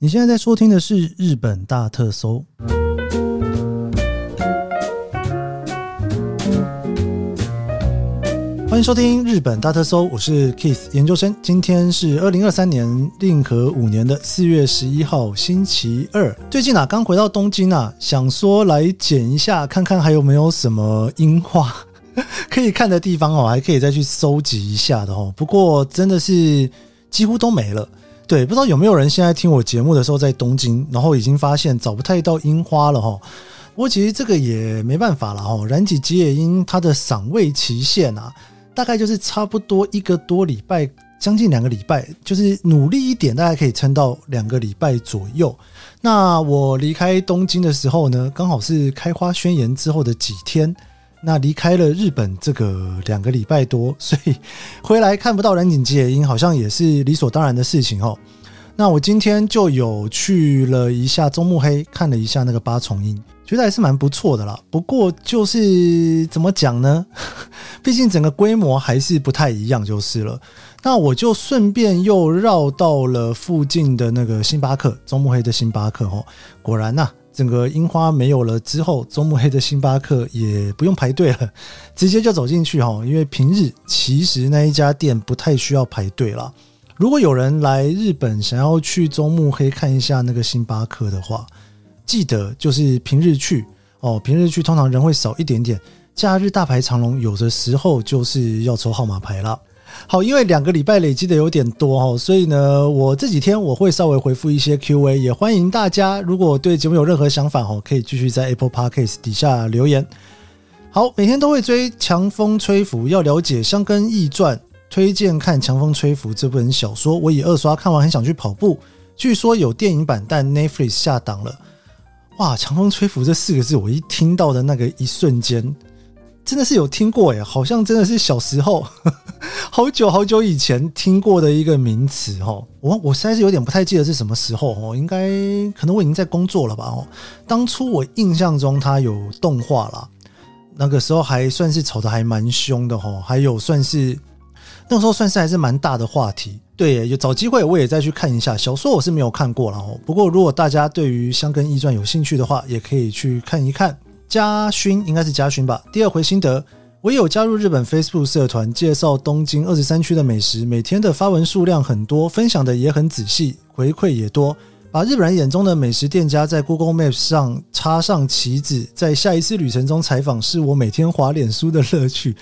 你现在在收听的是日本大特搜，欢迎收听日本大特搜，我是 Keith 研究生。今天是二零二三年令和五年的四月十一号，星期二。最近啊，刚回到东京啊，想说来捡一下，看看还有没有什么樱花可以看的地方哦，还可以再去搜集一下的哦。不过真的是几乎都没了。对，不知道有没有人现在听我节目的时候在东京，然后已经发现找不太到樱花了哈。不过其实这个也没办法了哈。染井吉野樱它的赏味期限啊，大概就是差不多一个多礼拜，将近两个礼拜，就是努力一点，大概可以撑到两个礼拜左右。那我离开东京的时候呢，刚好是开花宣言之后的几天。那离开了日本这个两个礼拜多，所以回来看不到蓝井吉野樱，好像也是理所当然的事情哦。那我今天就有去了一下中目黑，看了一下那个八重樱，觉得还是蛮不错的啦。不过就是怎么讲呢？毕竟整个规模还是不太一样，就是了。那我就顺便又绕到了附近的那个星巴克，中目黑的星巴克哦。果然呐、整个樱花没有了之后，中目黑的星巴克也不用排队了，直接就走进去哈。因为平日其实那一家店不太需要排队啦。如果有人来日本想要去中目黑看一下那个星巴克的话，记得就是平日去哦。平日去通常人会少一点点，假日大排长龙，有的时候就是要抽号码牌了。好，因为两个礼拜累积的有点多哈，所以呢，我这几天我会稍微回复一些 Q&A，也欢迎大家如果对节目有任何想法哦，可以继续在 Apple Podcast 底下留言。好，每天都会追《强风吹拂》，要了解箱根易传，推荐看《强风吹拂》这本小说。我已二刷看完，很想去跑步。据说有电影版，但 Netflix 下档了。哇，《强风吹拂》这四个字，我一听到的那个一瞬间。真的是有听过诶，好像真的是小时候，好久好久以前听过的一个名词哦。我我实在是有点不太记得是什么时候哦，应该可能我已经在工作了吧哦。当初我印象中它有动画啦，那个时候还算是吵得还蛮凶的哦，还有算是那个时候算是还是蛮大的话题。对，有找机会我也再去看一下小说，我是没有看过了哦。不过如果大家对于香根驿传有兴趣的话，也可以去看一看。嘉勋应该是嘉勋吧。第二回心得，我有加入日本 Facebook 社团，介绍东京二十三区的美食，每天的发文数量很多，分享的也很仔细，回馈也多。把日本人眼中的美食店家在 Google Maps 上插上旗子，在下一次旅程中采访，是我每天滑脸书的乐趣。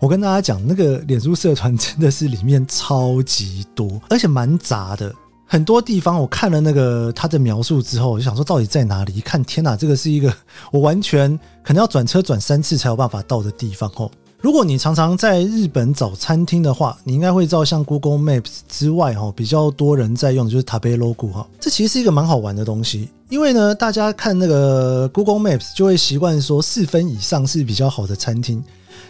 我跟大家讲，那个脸书社团真的是里面超级多，而且蛮杂的。很多地方我看了那个他的描述之后，我就想说到底在哪里？一看，天哪，这个是一个我完全可能要转车转三次才有办法到的地方哦。如果你常常在日本找餐厅的话，你应该会知道，像 Google Maps 之外哈，比较多人在用的就是 Tabe Logo 哈。这其实是一个蛮好玩的东西，因为呢，大家看那个 Google Maps 就会习惯说四分以上是比较好的餐厅。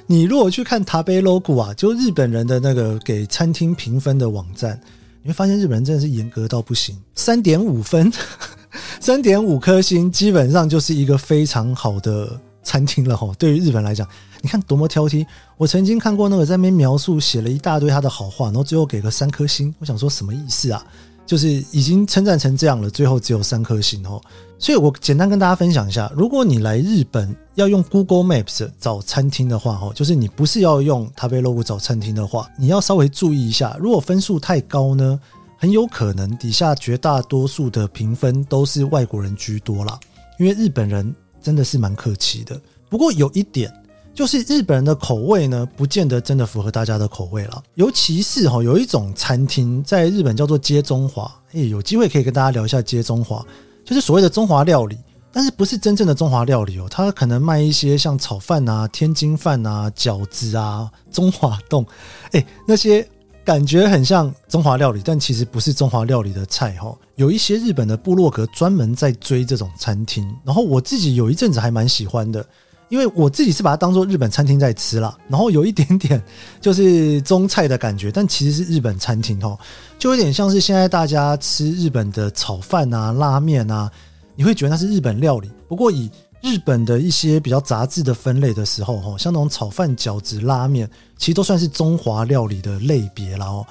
你如果去看 Tabe Logo 啊，就日本人的那个给餐厅评分的网站。你会发现日本人真的是严格到不行，三点五分，三点五颗星，基本上就是一个非常好的餐厅了哈。对于日本来讲，你看多么挑剔。我曾经看过那个在那边描述，写了一大堆他的好话，然后最后给个三颗星。我想说什么意思啊？就是已经称赞成这样了，最后只有三颗星哦。所以我简单跟大家分享一下，如果你来日本要用 Google Maps 找餐厅的话，哦，就是你不是要用 Tabelog 找餐厅的话，你要稍微注意一下，如果分数太高呢，很有可能底下绝大多数的评分都是外国人居多啦，因为日本人真的是蛮客气的。不过有一点。就是日本人的口味呢，不见得真的符合大家的口味了。尤其是哈，有一种餐厅在日本叫做街中华，哎，有机会可以跟大家聊一下街中华，就是所谓的中华料理，但是不是真正的中华料理哦，它可能卖一些像炒饭啊、天津饭啊、饺子啊、中华丼，哎，那些感觉很像中华料理，但其实不是中华料理的菜哈。有一些日本的部落格专门在追这种餐厅，然后我自己有一阵子还蛮喜欢的。因为我自己是把它当做日本餐厅在吃啦，然后有一点点就是中菜的感觉，但其实是日本餐厅哦，就有点像是现在大家吃日本的炒饭啊、拉面啊，你会觉得那是日本料理。不过以日本的一些比较杂志的分类的时候，哈，像那种炒饭、饺子、拉面，其实都算是中华料理的类别了哦，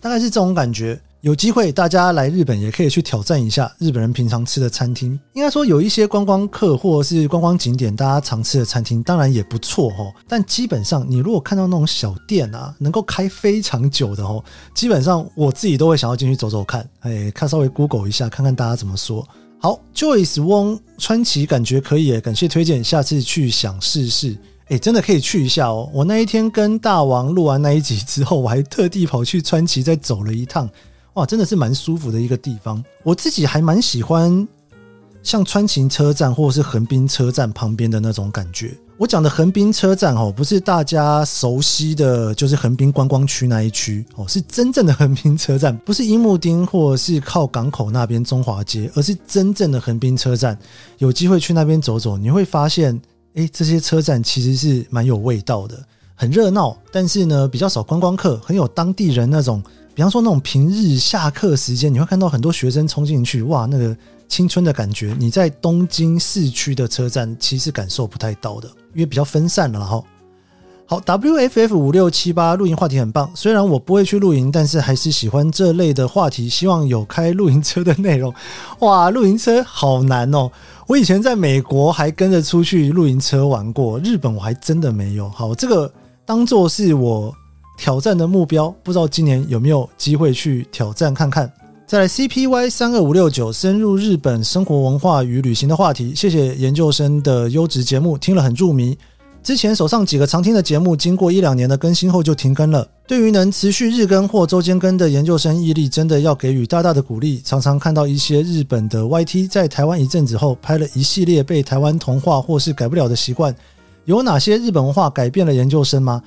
大概是这种感觉。有机会大家来日本也可以去挑战一下日本人平常吃的餐厅。应该说有一些观光客或者是观光景点，大家常吃的餐厅当然也不错哦。但基本上你如果看到那种小店啊，能够开非常久的哦，基本上我自己都会想要进去走走看，哎，看稍微 Google 一下，看看大家怎么说。好，Joyce Wong 川崎感觉可以，感谢推荐，下次去想试试。哎，真的可以去一下哦。我那一天跟大王录完那一集之后，我还特地跑去川崎再走了一趟。哇，真的是蛮舒服的一个地方。我自己还蛮喜欢像川崎车站或者是横滨车站旁边的那种感觉。我讲的横滨车站哦，不是大家熟悉的就是横滨观光区那一区哦，是真正的横滨车站，不是樱木町或是靠港口那边中华街，而是真正的横滨车站。有机会去那边走走，你会发现，诶，这些车站其实是蛮有味道的，很热闹，但是呢，比较少观光客，很有当地人那种。比方说那种平日下课时间，你会看到很多学生冲进去，哇，那个青春的感觉，你在东京市区的车站其实感受不太到的，因为比较分散了哈。好，WFF 五六七八露营话题很棒，虽然我不会去露营，但是还是喜欢这类的话题，希望有开露营车的内容。哇，露营车好难哦！我以前在美国还跟着出去露营车玩过，日本我还真的没有。好，这个当做是我。挑战的目标，不知道今年有没有机会去挑战看看。再来，CPY 三二五六九深入日本生活文化与旅行的话题，谢谢研究生的优质节目，听了很入迷。之前手上几个常听的节目，经过一两年的更新后就停更了。对于能持续日更或周间更的研究生毅力，真的要给予大大的鼓励。常常看到一些日本的 YT 在台湾一阵子后，拍了一系列被台湾同化或是改不了的习惯。有哪些日本文化改变了研究生吗？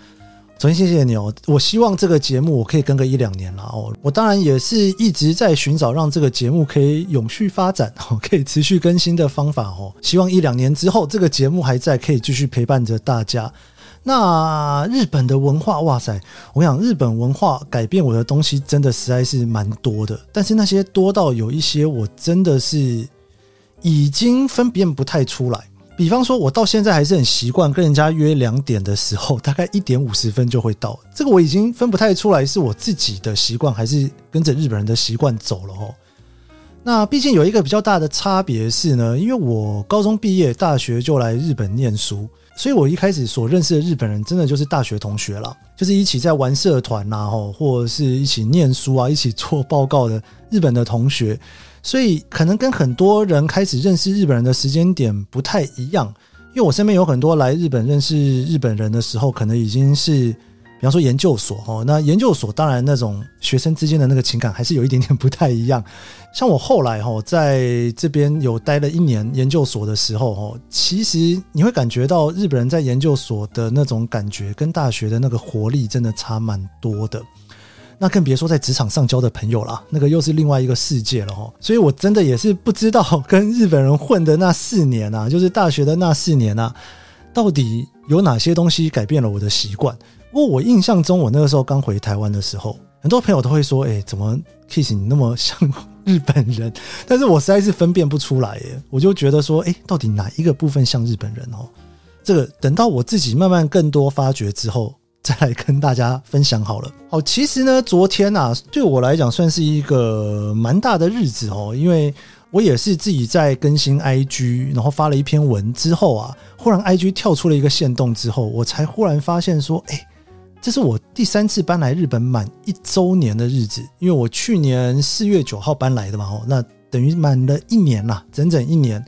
首先谢谢你哦，我希望这个节目我可以跟个一两年了哦。我当然也是一直在寻找让这个节目可以永续发展哦，可以持续更新的方法哦。希望一两年之后这个节目还在，可以继续陪伴着大家。那日本的文化，哇塞，我想日本文化改变我的东西真的实在是蛮多的，但是那些多到有一些我真的是已经分辨不太出来。比方说，我到现在还是很习惯跟人家约两点的时候，大概一点五十分就会到。这个我已经分不太出来是我自己的习惯，还是跟着日本人的习惯走了哦。那毕竟有一个比较大的差别是呢，因为我高中毕业，大学就来日本念书，所以我一开始所认识的日本人，真的就是大学同学啦，就是一起在玩社团呐，或者是一起念书啊，一起做报告的日本的同学。所以可能跟很多人开始认识日本人的时间点不太一样，因为我身边有很多来日本认识日本人的时候，可能已经是，比方说研究所哦，那研究所当然那种学生之间的那个情感还是有一点点不太一样。像我后来哈在这边有待了一年研究所的时候哦，其实你会感觉到日本人在研究所的那种感觉跟大学的那个活力真的差蛮多的。那更别说在职场上交的朋友啦，那个又是另外一个世界了哈。所以我真的也是不知道跟日本人混的那四年啊，就是大学的那四年啊，到底有哪些东西改变了我的习惯。不过我印象中，我那个时候刚回台湾的时候，很多朋友都会说：“哎，怎么 Kiss 你那么像日本人？”但是我实在是分辨不出来耶。我就觉得说：“哎，到底哪一个部分像日本人哦？”这个等到我自己慢慢更多发掘之后。再来跟大家分享好了。好，其实呢，昨天啊，对我来讲算是一个蛮大的日子哦，因为我也是自己在更新 IG，然后发了一篇文之后啊，忽然 IG 跳出了一个限动之后，我才忽然发现说，哎，这是我第三次搬来日本满一周年的日子，因为我去年四月九号搬来的嘛，哦，那等于满了一年啦，整整一年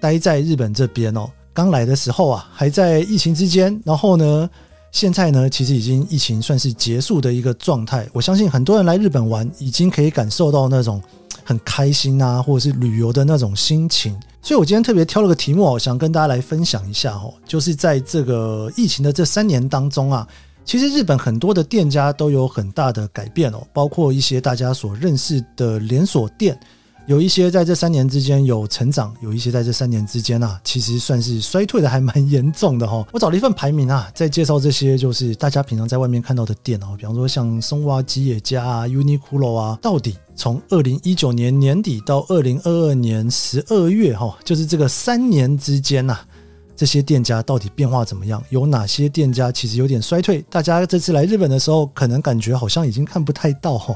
待在日本这边哦。刚来的时候啊，还在疫情之间，然后呢，现在呢，其实已经疫情算是结束的一个状态。我相信很多人来日本玩，已经可以感受到那种很开心啊，或者是旅游的那种心情。所以我今天特别挑了个题目，我想跟大家来分享一下哦，就是在这个疫情的这三年当中啊，其实日本很多的店家都有很大的改变哦，包括一些大家所认识的连锁店。有一些在这三年之间有成长，有一些在这三年之间啊，其实算是衰退的还蛮严重的哈。我找了一份排名啊，在介绍这些就是大家平常在外面看到的店哦，比方说像松蛙、吉野家啊、Uniqlo 啊，到底从二零一九年年底到二零二二年十二月哈，就是这个三年之间呐，这些店家到底变化怎么样？有哪些店家其实有点衰退？大家这次来日本的时候，可能感觉好像已经看不太到哈。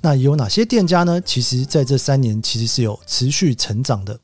那有哪些店家呢？其实在这三年其实是有持续成长的。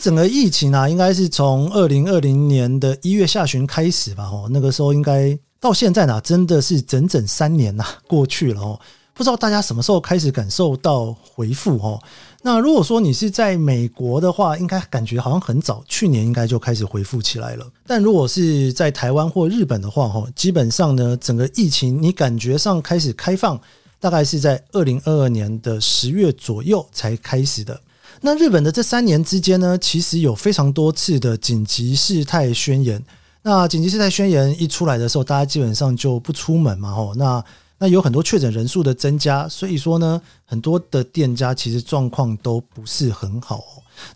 整个疫情啊，应该是从二零二零年的一月下旬开始吧。哦，那个时候应该到现在呢，真的是整整三年呐 过去了哦。不知道大家什么时候开始感受到恢复哦？那如果说你是在美国的话，应该感觉好像很早，去年应该就开始恢复起来了。但如果是在台湾或日本的话，哦，基本上呢，整个疫情你感觉上开始开放，大概是在二零二二年的十月左右才开始的。那日本的这三年之间呢，其实有非常多次的紧急事态宣言。那紧急事态宣言一出来的时候，大家基本上就不出门嘛，吼。那那有很多确诊人数的增加，所以说呢，很多的店家其实状况都不是很好。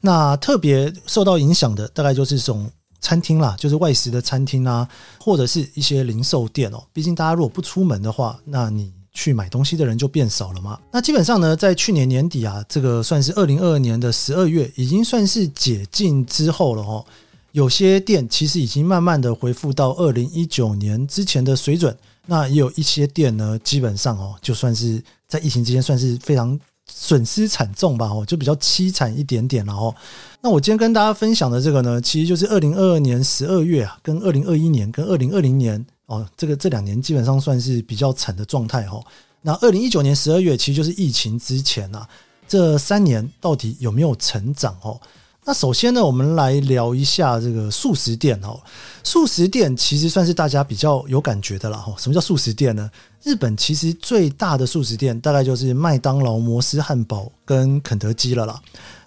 那特别受到影响的，大概就是这种餐厅啦，就是外食的餐厅啊，或者是一些零售店哦。毕竟大家如果不出门的话，那你。去买东西的人就变少了嘛。那基本上呢，在去年年底啊，这个算是二零二二年的十二月，已经算是解禁之后了哦。有些店其实已经慢慢的恢复到二零一九年之前的水准。那也有一些店呢，基本上哦，就算是在疫情之间算是非常损失惨重吧哦，就比较凄惨一点点了哦。那我今天跟大家分享的这个呢，其实就是二零二二年十二月啊，跟二零二一年跟二零二零年。哦，这个这两年基本上算是比较惨的状态哈。那二零一九年十二月其实就是疫情之前呐，这三年到底有没有成长哦？那首先呢，我们来聊一下这个速食店哦。速食店其实算是大家比较有感觉的了哈。什么叫速食店呢？日本其实最大的速食店大概就是麦当劳、摩斯汉堡跟肯德基了啦。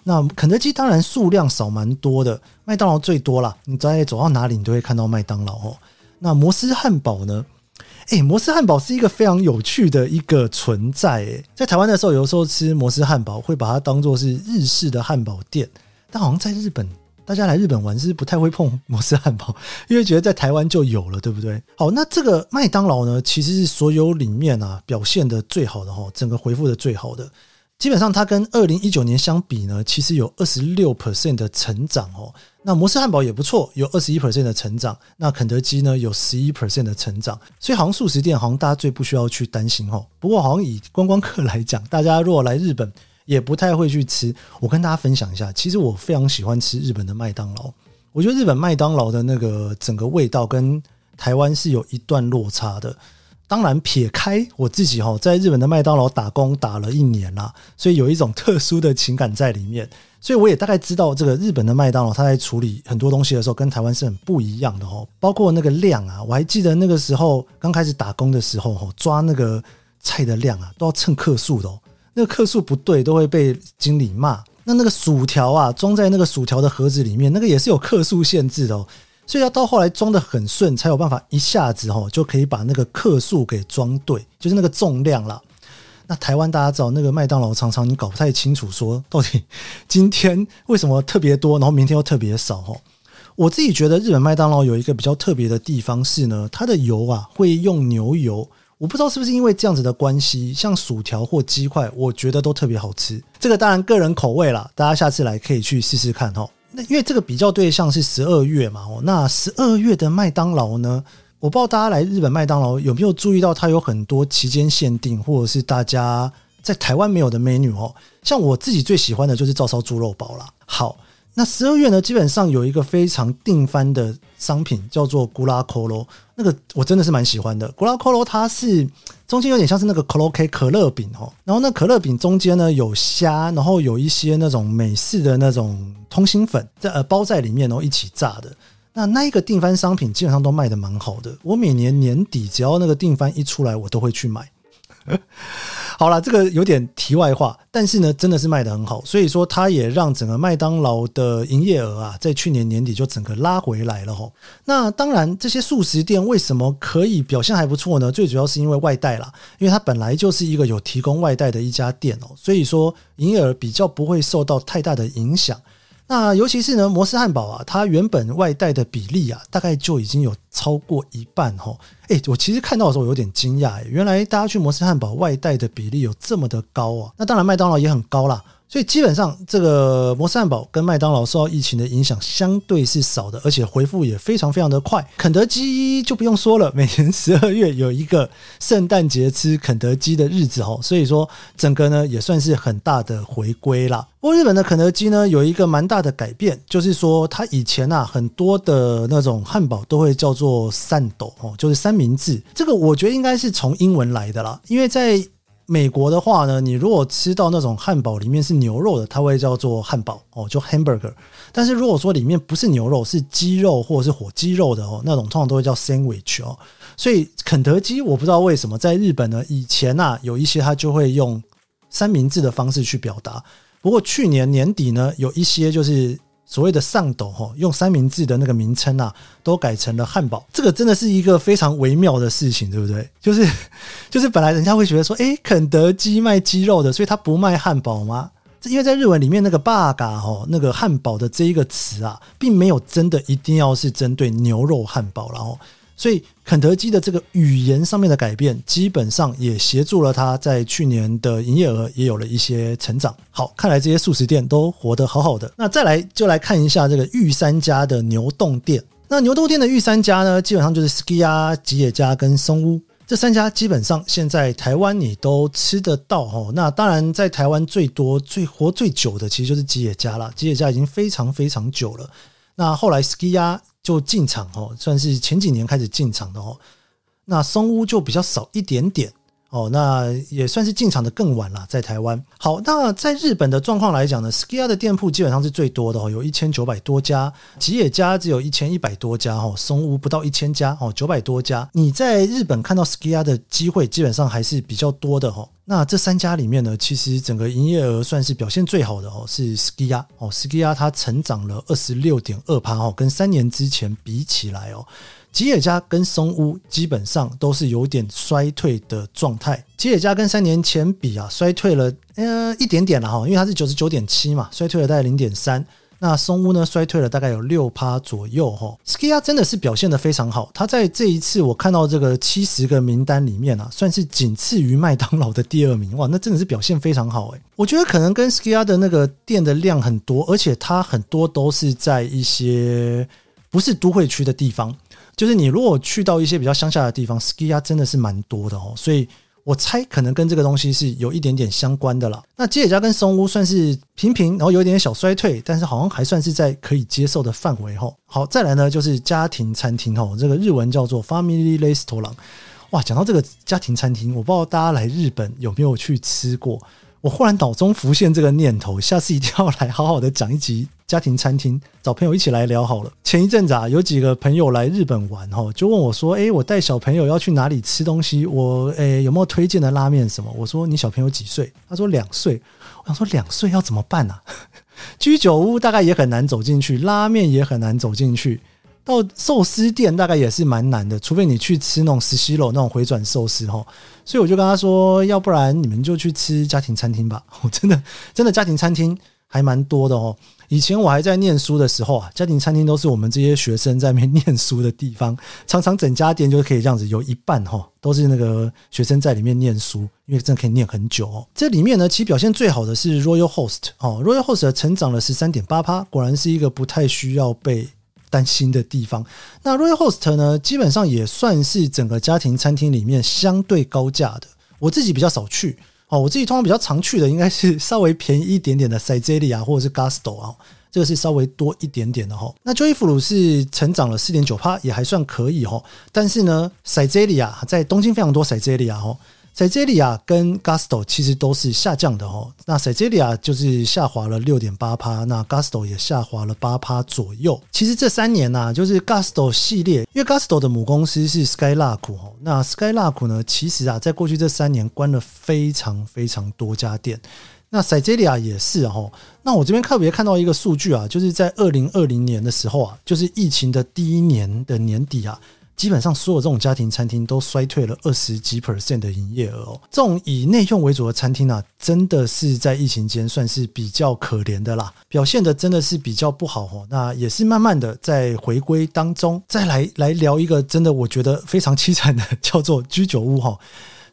那肯德基当然数量少蛮多的，麦当劳最多啦。你在走到哪里，你都会看到麦当劳哦。那摩斯汉堡呢？诶，摩斯汉堡是一个非常有趣的一个存在。诶，在台湾的时候，有时候吃摩斯汉堡会把它当做是日式的汉堡店，但好像在日本，大家来日本玩是不太会碰摩斯汉堡，因为觉得在台湾就有了，对不对？好，那这个麦当劳呢，其实是所有里面啊表现的最好的哈，整个回复的最好的。基本上，它跟二零一九年相比呢，其实有二十六 percent 的成长哦。那摩斯汉堡也不错，有二十一 percent 的成长。那肯德基呢，有十一 percent 的成长。所以，好像速食店好像大家最不需要去担心哦。不过，好像以观光客来讲，大家如果来日本，也不太会去吃。我跟大家分享一下，其实我非常喜欢吃日本的麦当劳。我觉得日本麦当劳的那个整个味道跟台湾是有一段落差的。当然，撇开我自己哈，在日本的麦当劳打工打了一年啦，所以有一种特殊的情感在里面。所以我也大概知道，这个日本的麦当劳，它在处理很多东西的时候，跟台湾是很不一样的哦。包括那个量啊，我还记得那个时候刚开始打工的时候，哈，抓那个菜的量啊，都要称克数的哦。那个克数不对，都会被经理骂。那那个薯条啊，装在那个薯条的盒子里面，那个也是有克数限制的哦。所以要到后来装得很顺，才有办法一下子吼就可以把那个克数给装对，就是那个重量啦。那台湾大家知道，那个麦当劳常常你搞不太清楚，说到底今天为什么特别多，然后明天又特别少吼。我自己觉得日本麦当劳有一个比较特别的地方是呢，它的油啊会用牛油，我不知道是不是因为这样子的关系，像薯条或鸡块，我觉得都特别好吃。这个当然个人口味啦，大家下次来可以去试试看吼。因为这个比较对象是十二月嘛，哦，那十二月的麦当劳呢，我不知道大家来日本麦当劳有没有注意到，它有很多期间限定，或者是大家在台湾没有的 menu 哦。像我自己最喜欢的就是照烧猪肉包啦。好，那十二月呢，基本上有一个非常定番的商品叫做古拉可罗，那个我真的是蛮喜欢的。古拉可罗它是。中间有点像是那个可乐 K 可乐饼哦，然后那可乐饼中间呢有虾，然后有一些那种美式的那种通心粉在呃包在里面，然后一起炸的。那那一个定番商品基本上都卖得蛮好的，我每年年底只要那个定番一出来，我都会去买。好了，这个有点题外话，但是呢，真的是卖得很好，所以说它也让整个麦当劳的营业额啊，在去年年底就整个拉回来了吼。那当然，这些素食店为什么可以表现还不错呢？最主要是因为外带啦，因为它本来就是一个有提供外带的一家店哦，所以说营业额比较不会受到太大的影响。那尤其是呢，摩斯汉堡啊，它原本外带的比例啊，大概就已经有超过一半哈。诶，我其实看到的时候有点惊讶，原来大家去摩斯汉堡外带的比例有这么的高啊。那当然，麦当劳也很高啦。所以基本上，这个摩斯汉堡跟麦当劳受到疫情的影响相对是少的，而且回复也非常非常的快。肯德基就不用说了，每年十二月有一个圣诞节吃肯德基的日子哦，所以说整个呢也算是很大的回归啦。不过日本的肯德基呢有一个蛮大的改变，就是说它以前啊很多的那种汉堡都会叫做三斗哦，就是三明治。这个我觉得应该是从英文来的啦，因为在美国的话呢，你如果吃到那种汉堡里面是牛肉的，它会叫做汉堡哦，就 hamburger。但是如果说里面不是牛肉，是鸡肉或者是火鸡肉的哦，那种通常都会叫 sandwich 哦。所以肯德基我不知道为什么在日本呢，以前呐、啊、有一些它就会用三明治的方式去表达。不过去年年底呢，有一些就是。所谓的上斗哈，用三明治的那个名称啊，都改成了汉堡。这个真的是一个非常微妙的事情，对不对？就是就是本来人家会觉得说，诶，肯德基卖鸡肉的，所以他不卖汉堡吗？因为在日文里面那个バーガー哈，那个汉堡的这一个词啊，并没有真的一定要是针对牛肉汉堡，然后。所以，肯德基的这个语言上面的改变，基本上也协助了他在去年的营业额也有了一些成长。好，看来这些速食店都活得好好的。那再来就来看一下这个御三家的牛洞店。那牛洞店的御三家呢，基本上就是 SKIYA、吉野家跟松屋这三家，基本上现在台湾你都吃得到哦。那当然，在台湾最多、最活最久的，其实就是吉野家了。吉野家已经非常非常久了。那后来 SKIYA 就进场哦，算是前几年开始进场的哦。那松屋就比较少一点点哦，那也算是进场的更晚了，在台湾。好，那在日本的状况来讲呢，Skia 的店铺基本上是最多的哦，有一千九百多家，吉野家只有一千一百多家哦，松屋不到一千家哦，九百多家。你在日本看到 Skia 的机会基本上还是比较多的哦。那这三家里面呢，其实整个营业额算是表现最好的哦，是 SKIYA 哦，SKIYA 它成长了二十六点二趴哦，跟三年之前比起来哦。吉野家跟松屋基本上都是有点衰退的状态。吉野家跟三年前比啊，衰退了呃一点点了哈，因为它是九十九点七嘛，衰退了大概零点三。那松屋呢，衰退了大概有六趴左右哈。，Skiya 真的是表现得非常好，它在这一次我看到这个七十个名单里面啊，算是仅次于麦当劳的第二名哇，那真的是表现非常好诶。我觉得可能跟 Skiya 的那个店的量很多，而且它很多都是在一些不是都会区的地方。就是你如果去到一些比较乡下的地方，Skiya 真的是蛮多的哦，所以我猜可能跟这个东西是有一点点相关的啦。那吉野家跟松屋算是平平，然后有点小衰退，但是好像还算是在可以接受的范围吼。好，再来呢就是家庭餐厅吼，这个日文叫做 Family Restaurant。哇，讲到这个家庭餐厅，我不知道大家来日本有没有去吃过。我忽然脑中浮现这个念头，下次一定要来好好的讲一集。家庭餐厅，找朋友一起来聊好了。前一阵子啊，有几个朋友来日本玩哈，就问我说：“诶，我带小朋友要去哪里吃东西？我诶有没有推荐的拉面什么？”我说：“你小朋友几岁？”他说：“两岁。”我想说两岁要怎么办啊？居酒屋大概也很难走进去，拉面也很难走进去，到寿司店大概也是蛮难的，除非你去吃那种寿司楼那种回转寿司哈。所以我就跟他说：“要不然你们就去吃家庭餐厅吧。”我真的真的家庭餐厅还蛮多的哦。以前我还在念书的时候啊，家庭餐厅都是我们这些学生在那边念书的地方，常常整家店就是可以这样子，有一半哈都是那个学生在里面念书，因为真的可以念很久哦。这里面呢，其实表现最好的是 Royal Host 哦，Royal Host 成长了十三点八趴，果然是一个不太需要被担心的地方。那 Royal Host 呢，基本上也算是整个家庭餐厅里面相对高价的，我自己比较少去。哦，我自己通常比较常去的应该是稍微便宜一点点的塞捷利亚或者是 Gasto 啊，这个是稍微多一点点的哈。那 Joyful 是成长了四点九趴，也还算可以哈。但是呢，塞捷利亚在东京非常多塞捷利亚哈。塞捷利亚跟 Gasto 其实都是下降的哦。那塞捷利亚就是下滑了六点八趴，那 Gasto 也下滑了八趴左右。其实这三年呐，就是 Gasto 系列，因为 Gasto 的母公司是 Skylark 哦。那 Skylark 呢，其实啊，在过去这三年关了非常非常多家店。那塞捷利亚也是哦。那我这边特别看到一个数据啊，就是在二零二零年的时候啊，就是疫情的第一年的年底啊。基本上所有这种家庭餐厅都衰退了二十几 percent 的营业额哦。这种以内用为主的餐厅啊，真的是在疫情间算是比较可怜的啦，表现的真的是比较不好哦。那也是慢慢的在回归当中，再来来聊一个真的我觉得非常凄惨的，叫做居酒屋哈。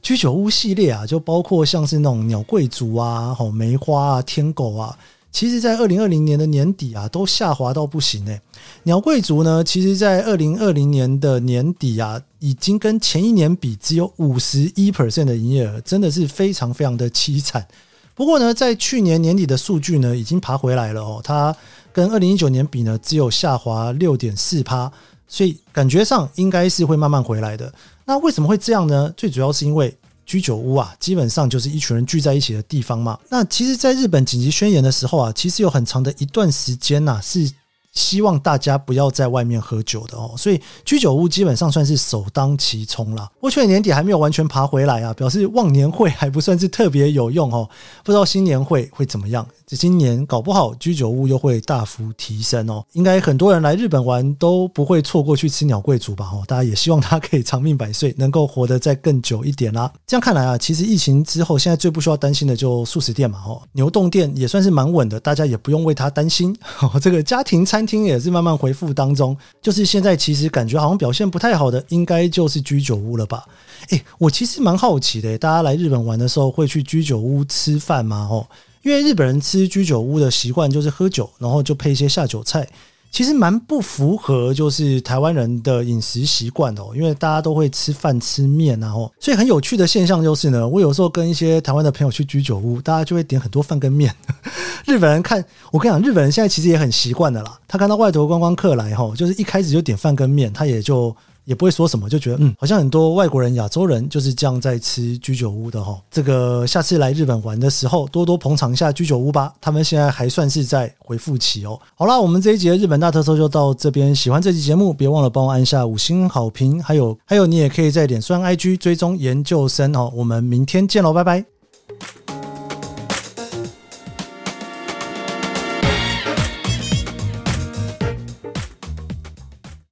居酒屋系列啊，就包括像是那种鸟贵族啊、吼梅花啊、天狗啊。其实，在二零二零年的年底啊，都下滑到不行诶。鸟贵族呢，其实，在二零二零年的年底啊，已经跟前一年比只有五十一 percent 的营业额，真的是非常非常的凄惨。不过呢，在去年年底的数据呢，已经爬回来了哦。它跟二零一九年比呢，只有下滑六点四趴，所以感觉上应该是会慢慢回来的。那为什么会这样呢？最主要是因为。居酒屋啊，基本上就是一群人聚在一起的地方嘛。那其实，在日本紧急宣言的时候啊，其实有很长的一段时间呐，是希望大家不要在外面喝酒的哦。所以居酒屋基本上算是首当其冲了。不过去年年底还没有完全爬回来啊，表示忘年会还不算是特别有用哦。不知道新年会会怎么样？这今年搞不好居酒屋又会大幅提升哦，应该很多人来日本玩都不会错过去吃鸟贵族吧？哦，大家也希望他可以长命百岁，能够活得再更久一点啦。这样看来啊，其实疫情之后，现在最不需要担心的就速食店嘛，哦，牛洞店也算是蛮稳的，大家也不用为他担心。这个家庭餐听也是慢慢回复当中，就是现在其实感觉好像表现不太好的，应该就是居酒屋了吧？诶，我其实蛮好奇的，大家来日本玩的时候会去居酒屋吃饭吗？哦。因为日本人吃居酒屋的习惯就是喝酒，然后就配一些下酒菜，其实蛮不符合就是台湾人的饮食习惯哦。因为大家都会吃饭吃面，然后所以很有趣的现象就是呢，我有时候跟一些台湾的朋友去居酒屋，大家就会点很多饭跟面。日本人看我跟你讲，日本人现在其实也很习惯的啦。他看到外国观光客来吼，就是一开始就点饭跟面，他也就。也不会说什么，就觉得嗯，好像很多外国人、亚洲人就是这样在吃居酒屋的哈。这个下次来日本玩的时候，多多捧场一下居酒屋吧。他们现在还算是在恢复期哦。好啦，我们这一集的日本大特搜就到这边。喜欢这期节目，别忘了帮我按下五星好评。还有还有，你也可以在脸书 IG 追踪研究生哦。我们明天见喽，拜拜。